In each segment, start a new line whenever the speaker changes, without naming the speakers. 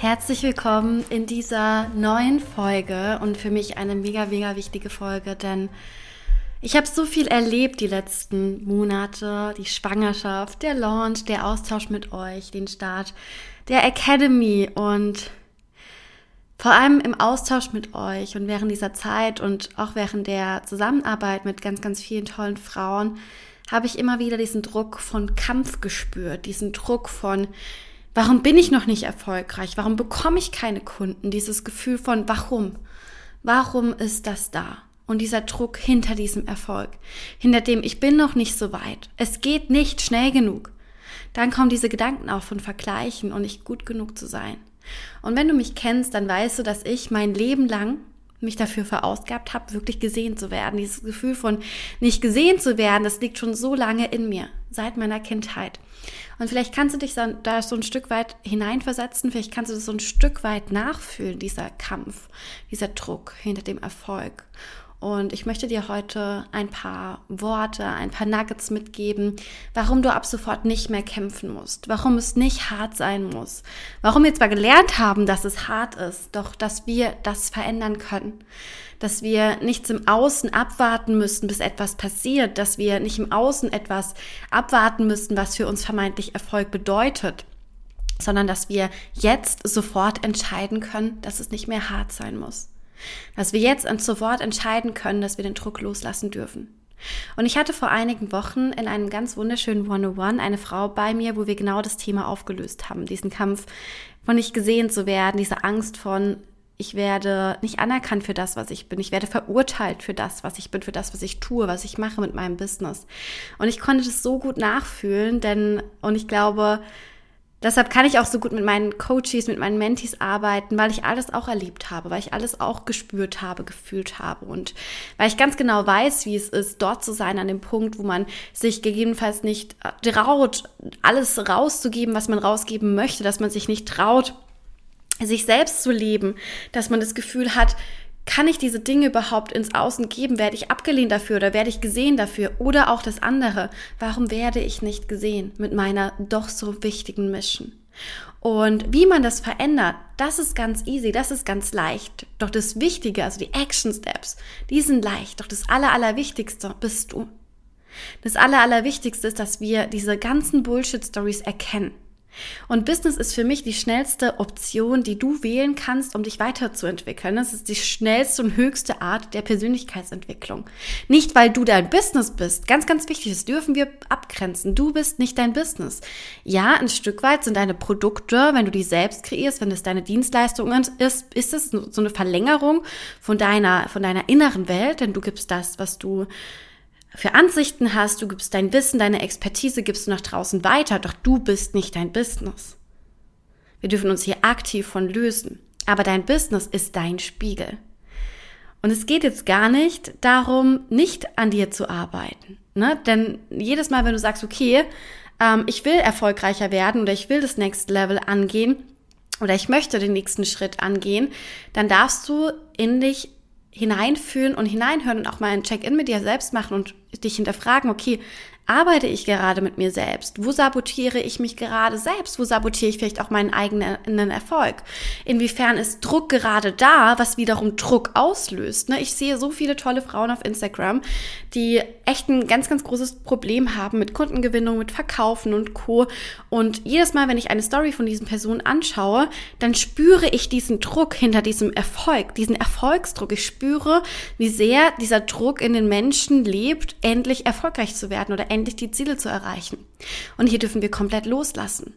Herzlich willkommen in dieser neuen Folge und für mich eine mega, mega wichtige Folge, denn ich habe so viel erlebt die letzten Monate, die Schwangerschaft, der Launch, der Austausch mit euch, den Start der Academy und vor allem im Austausch mit euch und während dieser Zeit und auch während der Zusammenarbeit mit ganz, ganz vielen tollen Frauen habe ich immer wieder diesen Druck von Kampf gespürt, diesen Druck von Warum bin ich noch nicht erfolgreich? Warum bekomme ich keine Kunden? Dieses Gefühl von warum? Warum ist das da? Und dieser Druck hinter diesem Erfolg, hinter dem ich bin noch nicht so weit. Es geht nicht schnell genug. Dann kommen diese Gedanken auch von Vergleichen und nicht gut genug zu sein. Und wenn du mich kennst, dann weißt du, dass ich mein Leben lang mich dafür verausgabt habe, wirklich gesehen zu werden. Dieses Gefühl von nicht gesehen zu werden, das liegt schon so lange in mir, seit meiner Kindheit. Und vielleicht kannst du dich da so ein Stück weit hineinversetzen, vielleicht kannst du das so ein Stück weit nachfühlen, dieser Kampf, dieser Druck hinter dem Erfolg. Und ich möchte dir heute ein paar Worte, ein paar Nuggets mitgeben, warum du ab sofort nicht mehr kämpfen musst, warum es nicht hart sein muss, warum wir zwar gelernt haben, dass es hart ist, doch dass wir das verändern können, dass wir nichts im Außen abwarten müssen, bis etwas passiert, dass wir nicht im Außen etwas abwarten müssen, was für uns vermeintlich Erfolg bedeutet, sondern dass wir jetzt sofort entscheiden können, dass es nicht mehr hart sein muss. Dass wir jetzt und sofort entscheiden können, dass wir den Druck loslassen dürfen. Und ich hatte vor einigen Wochen in einem ganz wunderschönen One-on-One eine Frau bei mir, wo wir genau das Thema aufgelöst haben. Diesen Kampf von nicht gesehen zu werden, diese Angst von, ich werde nicht anerkannt für das, was ich bin. Ich werde verurteilt für das, was ich bin, für das, was ich tue, was ich mache mit meinem Business. Und ich konnte das so gut nachfühlen, denn, und ich glaube, Deshalb kann ich auch so gut mit meinen Coaches, mit meinen Mentees arbeiten, weil ich alles auch erlebt habe, weil ich alles auch gespürt habe, gefühlt habe und weil ich ganz genau weiß, wie es ist, dort zu sein an dem Punkt, wo man sich gegebenenfalls nicht äh, traut, alles rauszugeben, was man rausgeben möchte, dass man sich nicht traut, sich selbst zu leben, dass man das Gefühl hat, kann ich diese Dinge überhaupt ins Außen geben? Werde ich abgelehnt dafür oder werde ich gesehen dafür? Oder auch das andere, warum werde ich nicht gesehen mit meiner doch so wichtigen Mission? Und wie man das verändert, das ist ganz easy, das ist ganz leicht. Doch das Wichtige, also die Action Steps, die sind leicht. Doch das Aller, Allerwichtigste bist du. Das Aller, Allerwichtigste ist, dass wir diese ganzen Bullshit-Stories erkennen. Und Business ist für mich die schnellste Option, die du wählen kannst, um dich weiterzuentwickeln. Das ist die schnellste und höchste Art der Persönlichkeitsentwicklung. Nicht, weil du dein Business bist. Ganz, ganz wichtig, das dürfen wir abgrenzen. Du bist nicht dein Business. Ja, ein Stück weit sind deine Produkte, wenn du die selbst kreierst, wenn es deine Dienstleistung ist, ist es so eine Verlängerung von deiner, von deiner inneren Welt, denn du gibst das, was du für Ansichten hast, du gibst dein Wissen, deine Expertise, gibst du nach draußen weiter, doch du bist nicht dein Business. Wir dürfen uns hier aktiv von lösen. Aber dein Business ist dein Spiegel. Und es geht jetzt gar nicht darum, nicht an dir zu arbeiten. Ne? Denn jedes Mal, wenn du sagst, okay, ähm, ich will erfolgreicher werden oder ich will das Next Level angehen oder ich möchte den nächsten Schritt angehen, dann darfst du in dich hineinfühlen und hineinhören und auch mal ein Check-in mit dir selbst machen und dich hinterfragen, okay, arbeite ich gerade mit mir selbst? Wo sabotiere ich mich gerade selbst? Wo sabotiere ich vielleicht auch meinen eigenen Erfolg? Inwiefern ist Druck gerade da, was wiederum Druck auslöst? Ne? Ich sehe so viele tolle Frauen auf Instagram, die echt ein ganz, ganz großes Problem haben mit Kundengewinnung, mit Verkaufen und Co. Und jedes Mal, wenn ich eine Story von diesen Personen anschaue, dann spüre ich diesen Druck hinter diesem Erfolg, diesen Erfolgsdruck. Ich spüre, wie sehr dieser Druck in den Menschen lebt, endlich erfolgreich zu werden oder endlich die Ziele zu erreichen. Und hier dürfen wir komplett loslassen.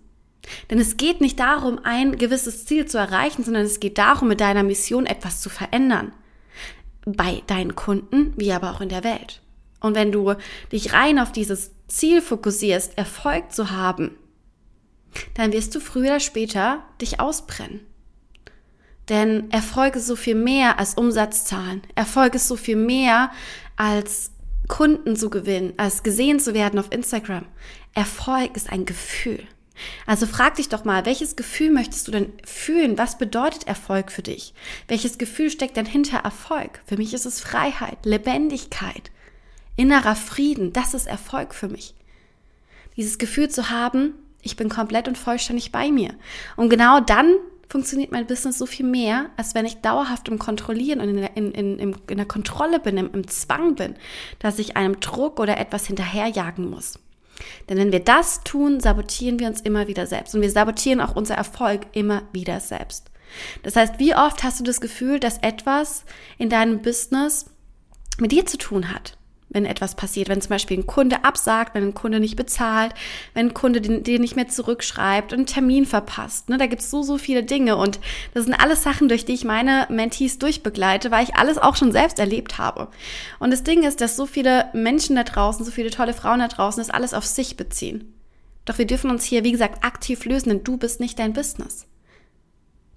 Denn es geht nicht darum, ein gewisses Ziel zu erreichen, sondern es geht darum, mit deiner Mission etwas zu verändern. Bei deinen Kunden, wie aber auch in der Welt. Und wenn du dich rein auf dieses Ziel fokussierst, Erfolg zu haben, dann wirst du früher oder später dich ausbrennen. Denn Erfolg ist so viel mehr als Umsatzzahlen. Erfolg ist so viel mehr als Kunden zu gewinnen, als gesehen zu werden auf Instagram. Erfolg ist ein Gefühl. Also frag dich doch mal, welches Gefühl möchtest du denn fühlen? Was bedeutet Erfolg für dich? Welches Gefühl steckt denn hinter Erfolg? Für mich ist es Freiheit, Lebendigkeit, innerer Frieden. Das ist Erfolg für mich. Dieses Gefühl zu haben, ich bin komplett und vollständig bei mir. Und genau dann funktioniert mein Business so viel mehr, als wenn ich dauerhaft im Kontrollieren und in der, in, in, in der Kontrolle bin, im, im Zwang bin, dass ich einem Druck oder etwas hinterherjagen muss. Denn wenn wir das tun, sabotieren wir uns immer wieder selbst. Und wir sabotieren auch unser Erfolg immer wieder selbst. Das heißt, wie oft hast du das Gefühl, dass etwas in deinem Business mit dir zu tun hat? Wenn etwas passiert. Wenn zum Beispiel ein Kunde absagt, wenn ein Kunde nicht bezahlt, wenn ein Kunde dir nicht mehr zurückschreibt und einen Termin verpasst. Ne, da gibt es so, so viele Dinge. Und das sind alles Sachen, durch die ich meine Mentees durchbegleite, weil ich alles auch schon selbst erlebt habe. Und das Ding ist, dass so viele Menschen da draußen, so viele tolle Frauen da draußen das alles auf sich beziehen. Doch wir dürfen uns hier, wie gesagt, aktiv lösen, denn du bist nicht dein Business.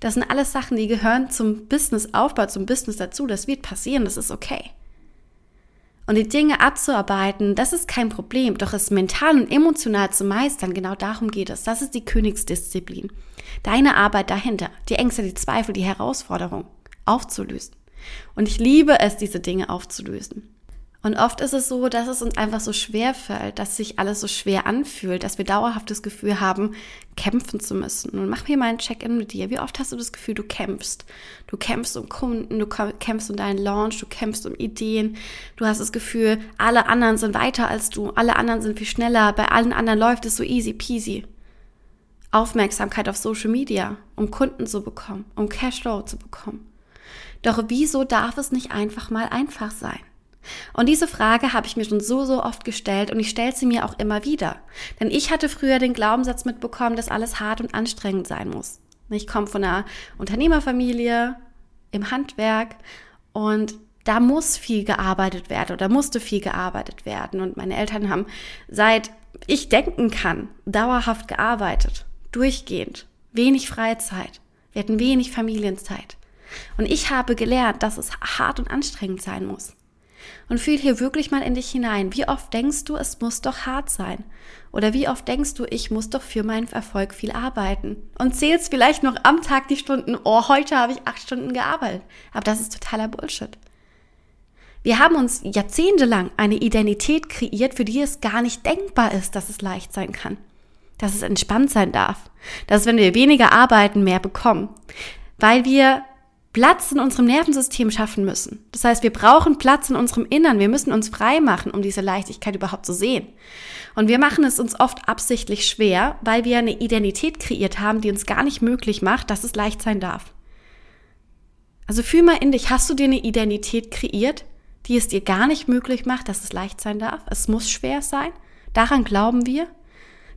Das sind alles Sachen, die gehören zum Businessaufbau, zum Business dazu. Das wird passieren, das ist okay. Und die Dinge abzuarbeiten, das ist kein Problem, doch es mental und emotional zu meistern, genau darum geht es. Das ist die Königsdisziplin. Deine Arbeit dahinter, die Ängste, die Zweifel, die Herausforderung aufzulösen. Und ich liebe es, diese Dinge aufzulösen. Und oft ist es so, dass es uns einfach so schwer fällt, dass sich alles so schwer anfühlt, dass wir dauerhaft das Gefühl haben, kämpfen zu müssen. Und mach mir mal ein Check-in mit dir. Wie oft hast du das Gefühl, du kämpfst? Du kämpfst um Kunden, du kämpfst um deinen Launch, du kämpfst um Ideen. Du hast das Gefühl, alle anderen sind weiter als du, alle anderen sind viel schneller, bei allen anderen läuft es so easy peasy. Aufmerksamkeit auf Social Media, um Kunden zu bekommen, um Cashflow zu bekommen. Doch wieso darf es nicht einfach mal einfach sein? Und diese Frage habe ich mir schon so, so oft gestellt und ich stelle sie mir auch immer wieder. Denn ich hatte früher den Glaubenssatz mitbekommen, dass alles hart und anstrengend sein muss. Ich komme von einer Unternehmerfamilie im Handwerk und da muss viel gearbeitet werden oder musste viel gearbeitet werden. Und meine Eltern haben seit ich denken kann, dauerhaft gearbeitet, durchgehend, wenig Freizeit. Wir hatten wenig Familienzeit. Und ich habe gelernt, dass es hart und anstrengend sein muss. Und fühl hier wirklich mal in dich hinein. Wie oft denkst du, es muss doch hart sein? Oder wie oft denkst du, ich muss doch für meinen Erfolg viel arbeiten? Und zählst vielleicht noch am Tag die Stunden, oh, heute habe ich acht Stunden gearbeitet. Aber das ist totaler Bullshit. Wir haben uns jahrzehntelang eine Identität kreiert, für die es gar nicht denkbar ist, dass es leicht sein kann. Dass es entspannt sein darf. Dass wenn wir weniger arbeiten, mehr bekommen. Weil wir Platz in unserem Nervensystem schaffen müssen. Das heißt, wir brauchen Platz in unserem Innern. Wir müssen uns frei machen, um diese Leichtigkeit überhaupt zu sehen. Und wir machen es uns oft absichtlich schwer, weil wir eine Identität kreiert haben, die uns gar nicht möglich macht, dass es leicht sein darf. Also fühl mal in dich, hast du dir eine Identität kreiert, die es dir gar nicht möglich macht, dass es leicht sein darf? Es muss schwer sein. Daran glauben wir.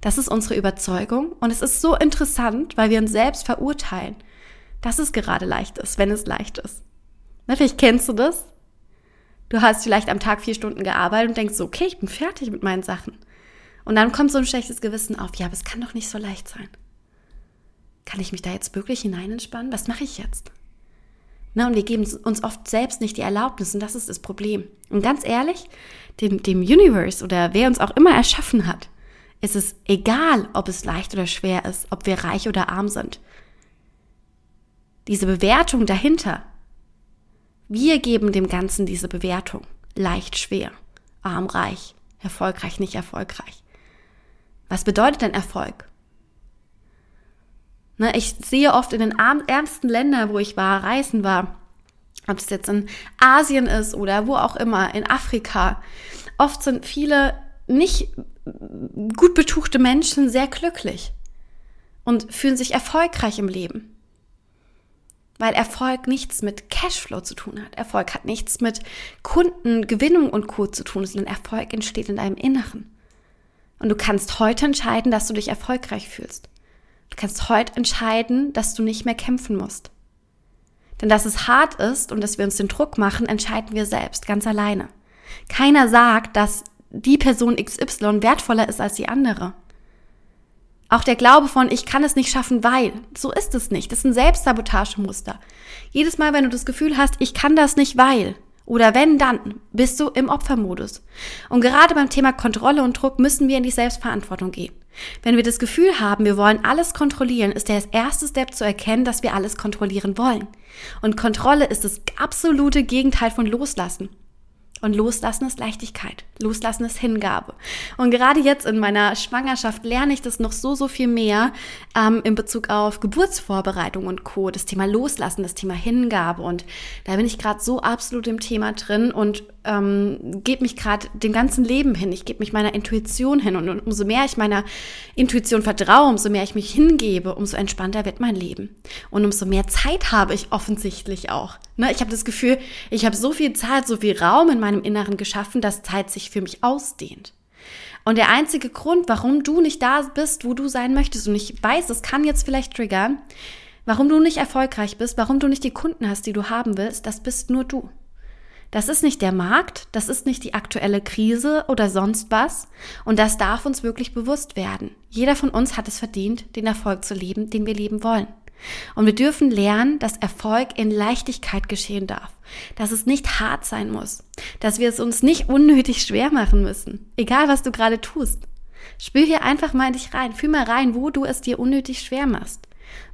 Das ist unsere Überzeugung. Und es ist so interessant, weil wir uns selbst verurteilen dass es gerade leicht ist, wenn es leicht ist. Na, vielleicht kennst du das. Du hast vielleicht am Tag vier Stunden gearbeitet und denkst so, okay, ich bin fertig mit meinen Sachen. Und dann kommt so ein schlechtes Gewissen auf, ja, aber es kann doch nicht so leicht sein. Kann ich mich da jetzt wirklich hinein entspannen? Was mache ich jetzt? Na, und wir geben uns oft selbst nicht die Erlaubnis und das ist das Problem. Und ganz ehrlich, dem, dem Universe oder wer uns auch immer erschaffen hat, ist es egal, ob es leicht oder schwer ist, ob wir reich oder arm sind diese Bewertung dahinter. Wir geben dem Ganzen diese Bewertung. Leicht, schwer, arm, reich, erfolgreich, nicht erfolgreich. Was bedeutet denn Erfolg? Ne, ich sehe oft in den ärmsten Ländern, wo ich war, reisen war, ob es jetzt in Asien ist oder wo auch immer, in Afrika, oft sind viele nicht gut betuchte Menschen sehr glücklich und fühlen sich erfolgreich im Leben. Weil Erfolg nichts mit Cashflow zu tun hat. Erfolg hat nichts mit Kundengewinnung und Co. zu tun, sondern Erfolg entsteht in deinem Inneren. Und du kannst heute entscheiden, dass du dich erfolgreich fühlst. Du kannst heute entscheiden, dass du nicht mehr kämpfen musst. Denn dass es hart ist und dass wir uns den Druck machen, entscheiden wir selbst, ganz alleine. Keiner sagt, dass die Person XY wertvoller ist als die andere. Auch der Glaube von, ich kann es nicht schaffen, weil. So ist es nicht. Das ist ein Selbstsabotagemuster. Jedes Mal, wenn du das Gefühl hast, ich kann das nicht, weil. Oder wenn, dann bist du im Opfermodus. Und gerade beim Thema Kontrolle und Druck müssen wir in die Selbstverantwortung gehen. Wenn wir das Gefühl haben, wir wollen alles kontrollieren, ist der erste Step zu erkennen, dass wir alles kontrollieren wollen. Und Kontrolle ist das absolute Gegenteil von Loslassen. Und loslassen ist Leichtigkeit. Loslassen ist Hingabe. Und gerade jetzt in meiner Schwangerschaft lerne ich das noch so, so viel mehr ähm, in Bezug auf Geburtsvorbereitung und Co. Das Thema Loslassen, das Thema Hingabe. Und da bin ich gerade so absolut im Thema drin und ähm, gebe mich gerade dem ganzen Leben hin. Ich gebe mich meiner Intuition hin. Und, umso mehr ich meiner Intuition vertraue, umso mehr ich mich hingebe, umso entspannter wird mein Leben. Und umso mehr Zeit habe ich offensichtlich auch. Ne? Ich habe das Gefühl, ich habe so viel Zeit, so viel Raum in meinem Inneren geschaffen, dass Zeit sich für mich ausdehnt. Und der einzige Grund, warum du nicht da bist, wo du sein möchtest, und ich weiß, das kann jetzt vielleicht triggern, warum du nicht erfolgreich bist, warum du nicht die Kunden hast, die du haben willst, das bist nur du. Das ist nicht der Markt, das ist nicht die aktuelle Krise oder sonst was. Und das darf uns wirklich bewusst werden. Jeder von uns hat es verdient, den Erfolg zu leben, den wir leben wollen. Und wir dürfen lernen, dass Erfolg in Leichtigkeit geschehen darf, dass es nicht hart sein muss, dass wir es uns nicht unnötig schwer machen müssen, egal was du gerade tust. Spür hier einfach mal in dich rein, fühl mal rein, wo du es dir unnötig schwer machst,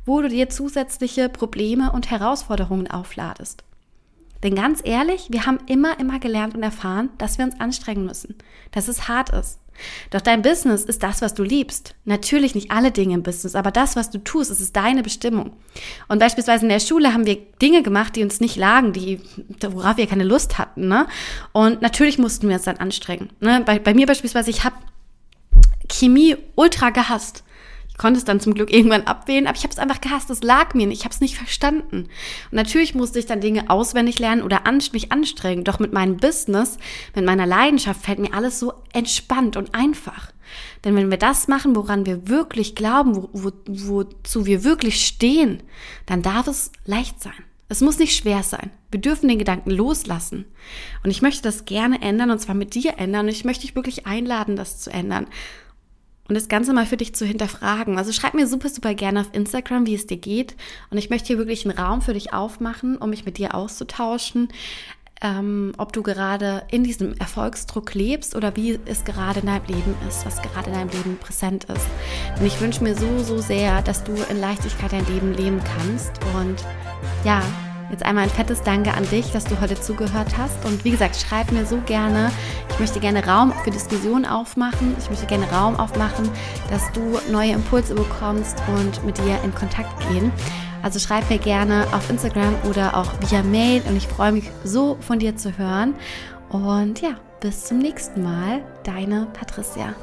wo du dir zusätzliche Probleme und Herausforderungen aufladest. Denn ganz ehrlich, wir haben immer, immer gelernt und erfahren, dass wir uns anstrengen müssen, dass es hart ist. Doch dein Business ist das, was du liebst. Natürlich nicht alle Dinge im Business, aber das, was du tust, es ist deine Bestimmung. Und beispielsweise in der Schule haben wir Dinge gemacht, die uns nicht lagen, die, worauf wir keine Lust hatten. Ne? Und natürlich mussten wir uns dann anstrengen. Ne? Bei, bei mir beispielsweise, ich habe Chemie ultra gehasst. Konnte es dann zum Glück irgendwann abwählen, aber ich habe es einfach gehasst. Es lag mir nicht. Ich habe es nicht verstanden. Und natürlich musste ich dann Dinge auswendig lernen oder an, mich anstrengen. Doch mit meinem Business, mit meiner Leidenschaft fällt mir alles so entspannt und einfach. Denn wenn wir das machen, woran wir wirklich glauben, wo, wo, wozu wir wirklich stehen, dann darf es leicht sein. Es muss nicht schwer sein. Wir dürfen den Gedanken loslassen. Und ich möchte das gerne ändern und zwar mit dir ändern. Und ich möchte dich wirklich einladen, das zu ändern und das Ganze mal für dich zu hinterfragen. Also schreib mir super, super gerne auf Instagram, wie es dir geht. Und ich möchte hier wirklich einen Raum für dich aufmachen, um mich mit dir auszutauschen. Ähm, ob du gerade in diesem Erfolgsdruck lebst oder wie es gerade in deinem Leben ist, was gerade in deinem Leben präsent ist. Und ich wünsche mir so, so sehr, dass du in Leichtigkeit dein Leben leben kannst. Und ja, Jetzt einmal ein fettes Danke an dich, dass du heute zugehört hast. Und wie gesagt, schreib mir so gerne. Ich möchte gerne Raum für Diskussionen aufmachen. Ich möchte gerne Raum aufmachen, dass du neue Impulse bekommst und mit dir in Kontakt gehen. Also schreib mir gerne auf Instagram oder auch via Mail und ich freue mich so von dir zu hören. Und ja, bis zum nächsten Mal, deine Patricia.